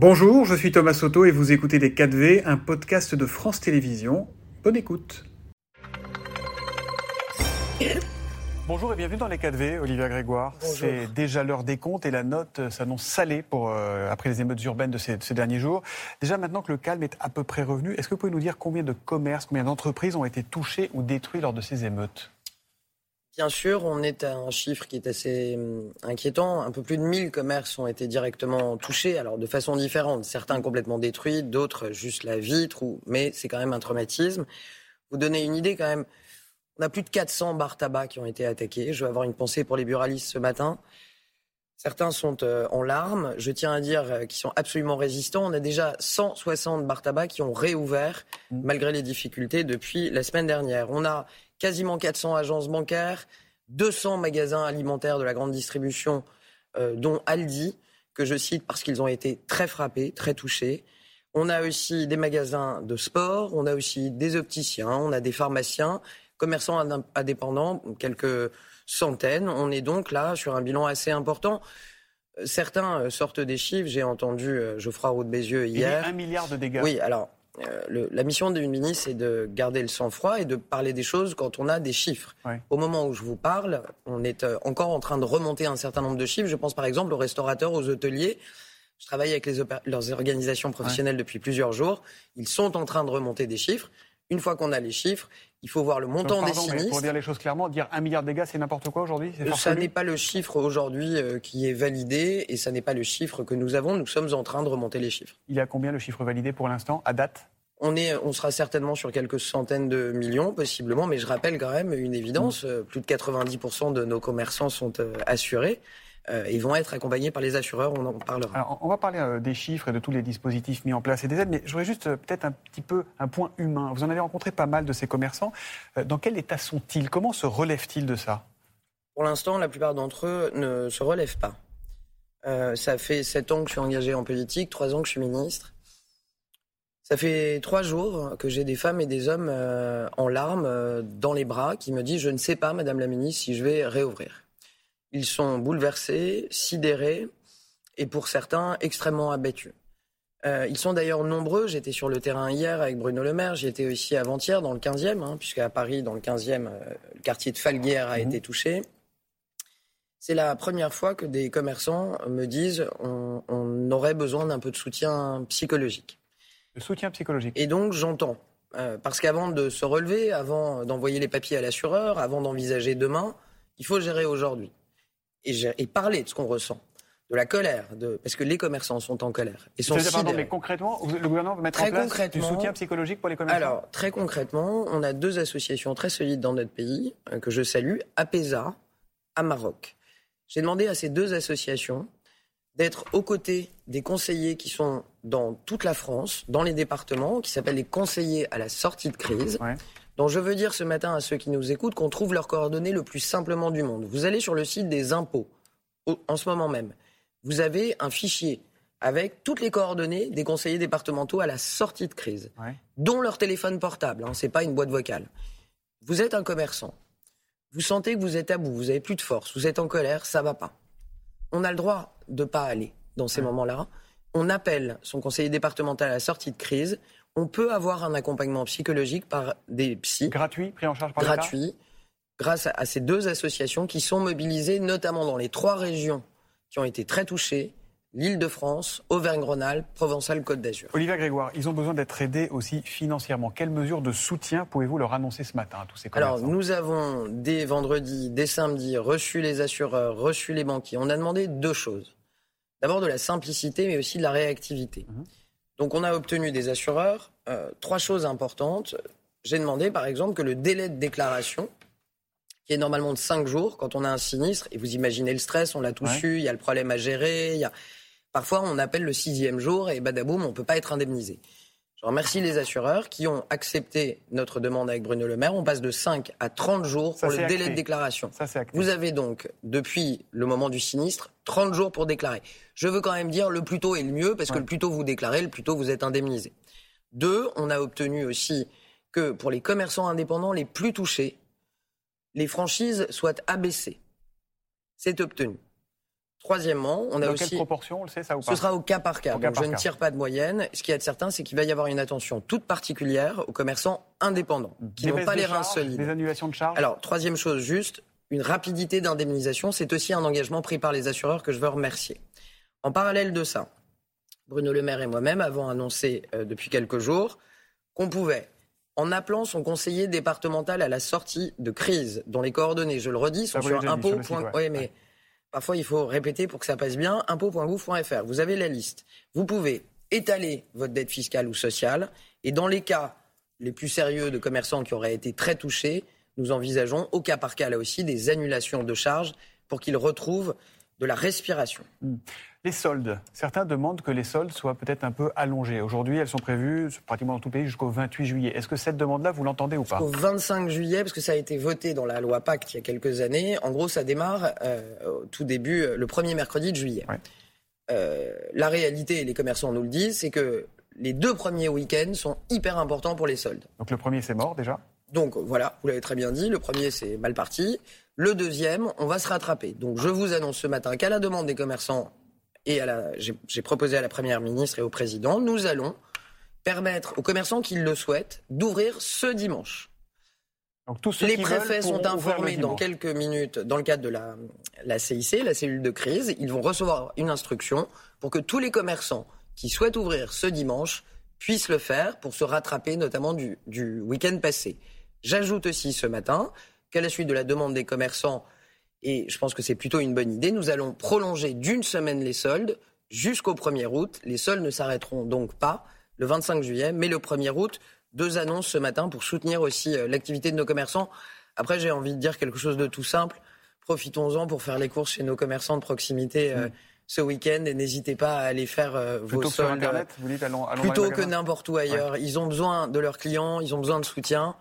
Bonjour, je suis Thomas Soto et vous écoutez Les 4V, un podcast de France Télévisions. Bonne écoute. Bonjour et bienvenue dans les 4V, Olivia Grégoire. C'est déjà l'heure des comptes et la note s'annonce salée pour, euh, après les émeutes urbaines de ces, de ces, derniers jours. Déjà maintenant que le calme est à peu près revenu, est-ce que vous pouvez nous dire combien de commerces, combien d'entreprises ont été touchées ou détruits lors de ces émeutes? Bien sûr, on est à un chiffre qui est assez hum, inquiétant. Un peu plus de 1000 commerces ont été directement touchés, alors de façon différente. Certains complètement détruits, d'autres juste la vitre, ou... mais c'est quand même un traumatisme. Vous donnez une idée quand même. On a plus de 400 bars tabac qui ont été attaqués. Je vais avoir une pensée pour les buralistes ce matin. Certains sont euh, en larmes. Je tiens à dire euh, qu'ils sont absolument résistants. On a déjà 160 bars tabac qui ont réouvert mmh. malgré les difficultés depuis la semaine dernière. On a quasiment 400 agences bancaires, 200 magasins alimentaires de la grande distribution, euh, dont Aldi, que je cite parce qu'ils ont été très frappés, très touchés. On a aussi des magasins de sport, on a aussi des opticiens, on a des pharmaciens, commerçants indépendants, quelques centaines. On est donc là sur un bilan assez important. Certains euh, sortent des chiffres. J'ai entendu euh, Geoffroy Roux de Bézieux hier. Il y a un milliard de dégâts. Oui, alors euh, le, la mission d'une ministre, c'est de garder le sang-froid et de parler des choses quand on a des chiffres. Ouais. Au moment où je vous parle, on est euh, encore en train de remonter un certain nombre de chiffres. Je pense par exemple aux restaurateurs, aux hôteliers. Je travaille avec les leurs organisations professionnelles ouais. depuis plusieurs jours. Ils sont en train de remonter des chiffres. Une fois qu'on a les chiffres, il faut voir le montant Donc, pardon, des sinistres. Pour dire les choses clairement, dire un milliard de dégâts, c'est n'importe quoi aujourd'hui Ça n'est pas le chiffre aujourd'hui euh, qui est validé et ça n'est pas le chiffre que nous avons. Nous sommes en train de remonter les chiffres. Il y a combien le chiffre validé pour l'instant, à date? On, est, on sera certainement sur quelques centaines de millions, possiblement, mais je rappelle quand même une évidence, mmh. plus de 90% de nos commerçants sont euh, assurés. Euh, ils vont être accompagnés par les assureurs, on en parlera. Alors, on va parler euh, des chiffres et de tous les dispositifs mis en place et des aides, mais je voudrais juste euh, peut-être un petit peu un point humain. Vous en avez rencontré pas mal de ces commerçants. Dans quel état sont-ils? Comment se relèvent-ils de ça? Pour l'instant, la plupart d'entre eux ne se relèvent pas. Euh, ça fait sept ans que je suis engagé en politique, trois ans que je suis ministre. Ça fait trois jours que j'ai des femmes et des hommes euh, en larmes euh, dans les bras qui me disent Je ne sais pas, Madame la ministre, si je vais réouvrir. Ils sont bouleversés, sidérés et pour certains extrêmement abattus. Euh, ils sont d'ailleurs nombreux. J'étais sur le terrain hier avec Bruno Le Maire. J'y étais aussi avant-hier dans le 15e, hein, puisqu'à Paris, dans le 15e, euh, le quartier de Falguière a mmh. été touché. C'est la première fois que des commerçants me disent on, on aurait besoin d'un peu de soutien psychologique. Le soutien psychologique. Et donc j'entends. Euh, parce qu'avant de se relever, avant d'envoyer les papiers à l'assureur, avant d'envisager demain, il faut gérer aujourd'hui. Et, et, parler de ce qu'on ressent. De la colère, de... parce que les commerçants sont en colère. Et sont pardon, mais concrètement, le gouvernement va mettre très en place du soutien psychologique pour les commerçants Alors, très concrètement, on a deux associations très solides dans notre pays, euh, que je salue, APESA, à Maroc. J'ai demandé à ces deux associations d'être aux côtés des conseillers qui sont dans toute la France, dans les départements, qui s'appellent les conseillers à la sortie de crise. Ouais. Donc je veux dire ce matin à ceux qui nous écoutent qu'on trouve leurs coordonnées le plus simplement du monde. Vous allez sur le site des impôts, en ce moment même. Vous avez un fichier avec toutes les coordonnées des conseillers départementaux à la sortie de crise, ouais. dont leur téléphone portable. Hein, c'est pas une boîte vocale. Vous êtes un commerçant. Vous sentez que vous êtes à bout, vous avez plus de force, vous êtes en colère, ça va pas. On a le droit de pas aller dans ces ouais. moments-là. On appelle son conseiller départemental à la sortie de crise. On peut avoir un accompagnement psychologique par des psys. Gratuit, pris en charge par Gratuit, grâce à, à ces deux associations qui sont mobilisées notamment dans les trois régions qui ont été très touchées, l'Île-de-France, Auvergne-Rhône-Alpes, Provence-Alpes-Côte d'Azur. Olivier Grégoire, ils ont besoin d'être aidés aussi financièrement. Quelles mesures de soutien pouvez-vous leur annoncer ce matin à tous ces commerçants Alors, nous avons dès vendredi, dès samedi, reçu les assureurs, reçu les banquiers. On a demandé deux choses. D'abord de la simplicité, mais aussi de la réactivité. Mmh. Donc, on a obtenu des assureurs euh, trois choses importantes. J'ai demandé, par exemple, que le délai de déclaration qui est normalement de 5 jours quand on a un sinistre. Et vous imaginez le stress, on l'a tous ouais. eu, il y a le problème à gérer. Il y a... Parfois, on appelle le sixième jour et badaboum, on ne peut pas être indemnisé. Je remercie les assureurs qui ont accepté notre demande avec Bruno Le Maire. On passe de 5 à 30 jours Ça, pour le acté. délai de déclaration. Ça, vous avez donc, depuis le moment du sinistre, 30 jours pour déclarer. Je veux quand même dire le plus tôt est le mieux, parce ouais. que le plus tôt vous déclarez, le plus tôt vous êtes indemnisé. Deux, on a obtenu aussi que pour les commerçants indépendants les plus touchés, les franchises soient abaissées. C'est obtenu. Troisièmement, on a Dans aussi. quelle proportion, on le sait ça ou pas Ce sera au cas par cas. Au cas Donc par je ne cas. tire pas de moyenne. Ce qui est certain, c'est qu'il va y avoir une attention toute particulière aux commerçants indépendants, qui n'ont pas les reins solides. Des annulations de charges Alors, troisième chose, juste, une rapidité d'indemnisation, c'est aussi un engagement pris par les assureurs que je veux remercier. En parallèle de ça, Bruno Le Maire et moi-même avons annoncé euh, depuis quelques jours qu'on pouvait, en appelant son conseiller départemental à la sortie de crise, dont les coordonnées, je le redis, sont Ça, sur déjà dit, sur impôt. le site, Oui, ouais. mais Ouais. Parfois il faut répéter pour que ça passe bien, impôt.gouv.fr. Vous avez la liste. Vous pouvez étaler votre dette fiscale ou sociale, et dans les cas les plus sérieux de commerçants qui auraient été très touchés, nous envisageons au cas par cas là aussi des annulations de charges pour qu'ils retrouvent de la respiration. Les soldes. Certains demandent que les soldes soient peut-être un peu allongés. Aujourd'hui, elles sont prévues pratiquement dans tout le pays jusqu'au 28 juillet. Est-ce que cette demande-là, vous l'entendez ou pas? Au 25 juillet, parce que ça a été voté dans la loi Pacte il y a quelques années, en gros ça démarre euh, au tout début, euh, le premier mercredi de juillet. Ouais. Euh, la réalité, et les commerçants nous le disent, c'est que les deux premiers week-ends sont hyper importants pour les soldes. Donc le premier, c'est mort déjà? Donc voilà, vous l'avez très bien dit, le premier c'est mal parti. Le deuxième, on va se rattraper. Donc je vous annonce ce matin qu'à la demande des commerçants et à la, j'ai proposé à la Première ministre et au Président, nous allons permettre aux commerçants qui le souhaitent d'ouvrir ce dimanche. Donc tous ceux Les qui préfets sont informés dans quelques minutes, dans le cadre de la, la CIC, la cellule de crise. Ils vont recevoir une instruction pour que tous les commerçants qui souhaitent ouvrir ce dimanche puissent le faire pour se rattraper notamment du, du week-end passé. J'ajoute aussi ce matin qu'à la suite de la demande des commerçants, et je pense que c'est plutôt une bonne idée, nous allons prolonger d'une semaine les soldes jusqu'au 1er août. Les soldes ne s'arrêteront donc pas le 25 juillet, mais le 1er août. Deux annonces ce matin pour soutenir aussi euh, l'activité de nos commerçants. Après, j'ai envie de dire quelque chose de tout simple. Profitons-en pour faire les courses chez nos commerçants de proximité euh, ce week-end et n'hésitez pas à aller faire euh, vos Mm. Plutôt que sur soldes. Internet, vous dites allons, allons Plutôt que n'importe où ailleurs. Ils ont besoin de leurs clients, ils ont besoin de soutien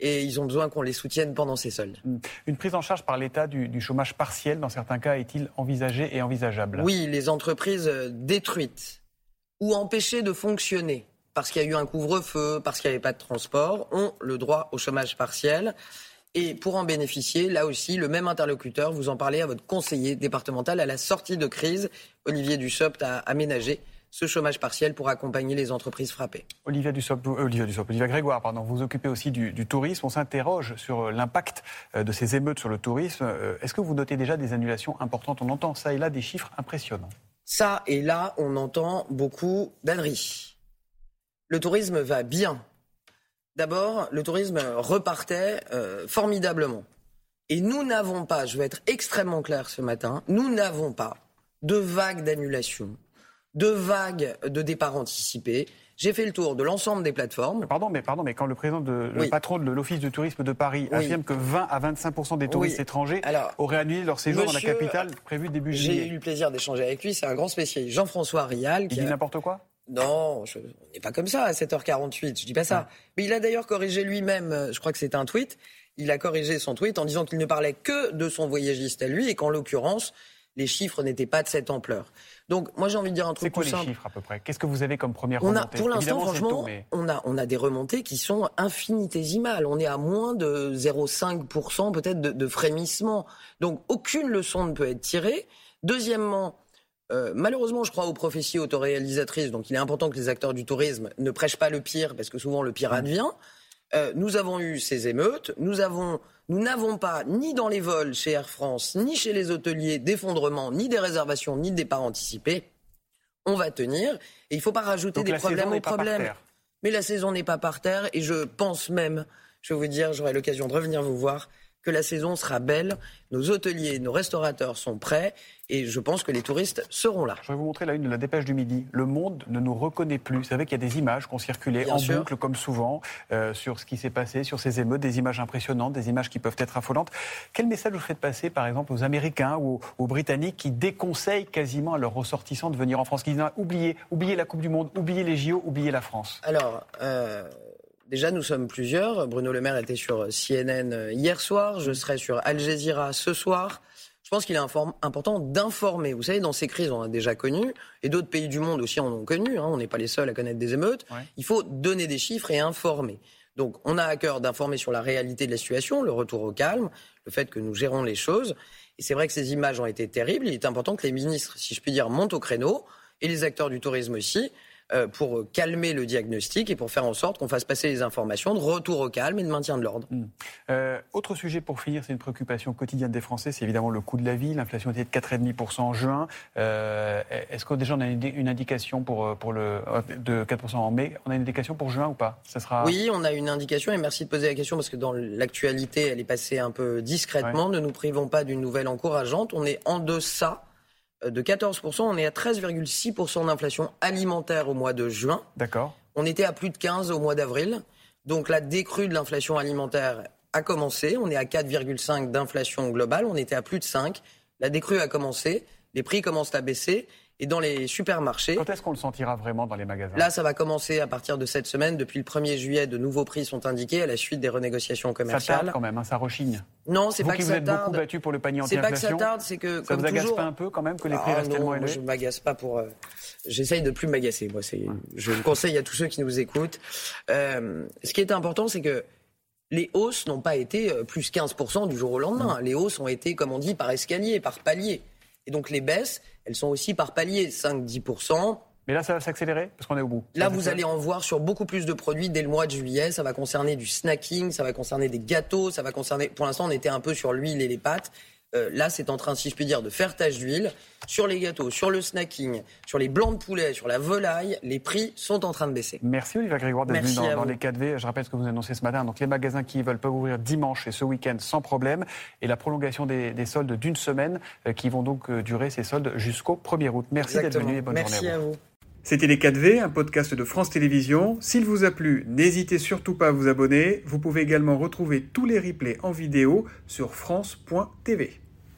et ils ont besoin qu'on les soutienne pendant ces soldes. Une prise en charge par l'État du, du chômage partiel, dans certains cas, est-il envisagée et envisageable? Oui, les entreprises euh, détruites ou empêchées de fonctionner parce qu'il y a eu un couvre-feu, parce qu'il n'y avait pas de transport, ont le droit au chômage partiel. Et pour en bénéficier, là aussi, le même interlocuteur, vous en parlez à votre conseiller départemental à la sortie de crise. Olivier Dussopt a aménagé ce chômage partiel pour accompagner les entreprises frappées. Olivia Dussopt, euh, Olivia Dussopt, Olivia Grégoire, pardon, vous vous occupez aussi du, du tourisme. On s'interroge sur euh, l'impact euh, de ces émeutes sur le tourisme. Est-ce que vous notez déjà des annulations importantes? On entend ça et là des chiffres impressionnants. Ça, et là, on entend beaucoup d'âneries. Le tourisme va bien. D'abord, le tourisme repartait euh, formidablement. Et nous n'avons pas, je vais être extrêmement clair ce matin, nous n'avons pas de vagues d'annulation, de vagues de départ anticipés. J'ai fait le tour de l'ensemble des plateformes. Pardon, mais pardon, mais quand le président de, le patron de l'Office du tourisme de Paris Oui. affirme que 20 à 25% des touristes Oui. étrangers Alors, auraient annulé leur séjour dans la capitale prévu début J'ai juillet, eu le plaisir d'échanger avec lui, c'est un grand spécialiste. Jean-François Rial, il qui dit a- n'importe quoi? Non, je- on n'est pas comme ça à 7h48, je dis pas ça. Mais il a d'ailleurs corrigé lui-même, euh, je crois que c'était un tweet, il a corrigé son tweet en disant qu'il ne parlait que de son voyagiste à lui et qu'en l'occurrence, les chiffres n'étaient pas de cette ampleur. Donc moi j'ai envie de dire un C'est truc quoi tout les simple. chiffres à peu près? Qu'est-ce que vous avez comme première On a, remontée? pour l'instant, c'est franchement, tôt, mais- on, a, on a des remontées qui sont infinitésimales. On est à moins de 0,5% peut-être de, de frémissement. Donc aucune leçon ne peut être tirée. Deuxièmement, euh, malheureusement, je crois aux prophéties autoréalisatrices. Donc il est important que les acteurs du tourisme ne prêchent pas le pire, parce que souvent le pire advient. Euh, nous avons eu ces émeutes. Nous avons, nous n'avons pas ni dans les vols chez Air France, ni chez les hôteliers d'effondrement, ni des réservations, ni de départs anticipés. On va tenir. Et il ne faut pas rajouter Donc des problèmes aux problèmes. Mais la saison n'est pas par terre et je pense même, je vais vous dire, j'aurai l'occasion de revenir vous voir, que la saison sera belle. Nos hôteliers, nos restaurateurs sont prêts et je pense que les touristes seront là. Je vais vous montrer la une de la dépêche du midi. Le monde ne nous reconnaît plus. Vous savez qu'il y a des images qui ont circulé Bien en sûr. boucle, comme souvent, euh, sur ce qui s'est passé, sur ces émeutes, des images impressionnantes, des images qui peuvent être affolantes. Quel message vous faites passer, par exemple, aux Américains ou aux, aux Britanniques qui déconseillent quasiment à leurs ressortissants de venir en France, qui disent Ah, oubliez, oubliez la Coupe du Monde, oubliez les JO, oubliez la France? Alors, euh, déjà, nous sommes plusieurs. Bruno Le Maire était sur CNN hier soir. Je serai sur Al Jazeera ce soir. Je pense qu'il est important d'informer. Vous savez, dans ces crises, on a déjà connu, et d'autres pays du monde aussi en ont connu. hein. on n'est pas les seuls à connaître des émeutes. Ouais. Il faut donner des chiffres et informer. Donc, on a à cœur d'informer sur la réalité de la situation, le retour au calme, le fait que nous gérons les choses. Et c'est vrai que ces images ont été terribles. Il est important que les ministres, si je puis dire, montent au créneau, et les acteurs du tourisme aussi, euh, pour calmer le diagnostic et pour faire en sorte qu'on fasse passer les informations de retour au calme et de maintien de l'ordre. Hmm. Euh, autre sujet pour finir, c'est une préoccupation quotidienne des Français, c'est évidemment le coût de la vie. L'inflation était de 4,5% en juin. Euh, Est-ce que déjà on a une, indication pour, pour le, de 4% en mai? On a une indication pour juin ou pas? Ça sera... Oui, on a une indication et merci de poser la question parce que dans l'actualité, elle est passée un peu discrètement. Ne nous privons pas d'une nouvelle encourageante. On est en deçà de 14%. On est à 13,6% d'inflation alimentaire au mois de juin. D'accord. On était à plus de 15 au mois d'avril. Donc la décrue de l'inflation alimentaire a commencé. On est à 4,5 d'inflation globale. On était à plus de 5. La décrue a commencé. Les prix commencent à baisser et dans les supermarchés. Quand est-ce qu'on le sentira vraiment dans les magasins? Là, ça va commencer à partir de cette semaine. Depuis le 1er juillet, de nouveaux prix sont indiqués à la suite des renégociations commerciales. Ça tarde quand même, hein, ça rechigne. Non, c'est pas que ça tarde. Vous êtes beaucoup battu pour le panier. C'est pas que ça tarde, c'est que ça vous agace pas un peu quand même que les prix ah restent tellement élevés Je m'agace pas pour. Euh, j'essaye de plus m'agacer. Moi, c'est. Je le conseille à tous ceux qui nous écoutent. Euh, ce qui est important, c'est que les hausses n'ont pas été euh, plus 15% du jour au lendemain. Les hausses ont été, comme on dit, par escalier, par palier. Et donc les baisses, elles sont aussi par palier, 5-10%. Mais là, ça va s'accélérer parce qu'on est au bout. Là, vous allez en voir sur beaucoup plus de produits dès le mois de juillet. Ça va concerner du snacking, ça va concerner des gâteaux, ça va concerner. Pour l'instant, on était un peu sur l'huile et les pâtes. Euh, là, c'est en train, si je puis dire, de faire tache d'huile. Sur les gâteaux, sur le snacking, sur les blancs de poulet, sur la volaille, les prix sont en train de baisser. Merci Olivier Grégoire d'être venu dans, les 4V. Je rappelle ce que vous annoncez ce matin. Donc les magasins qui veulent peuvent ouvrir dimanche et ce week-end sans problème. Et la prolongation des, soldes d'une semaine euh, qui vont donc euh, durer ces soldes jusqu'au 1er août. Merci d'être venu et bonne Merci journée à vous. C'était Les 4V, un podcast de France Télévisions. S'il vous a plu, n'hésitez surtout pas à vous abonner. Vous pouvez également retrouver tous les replays en vidéo sur France.tv.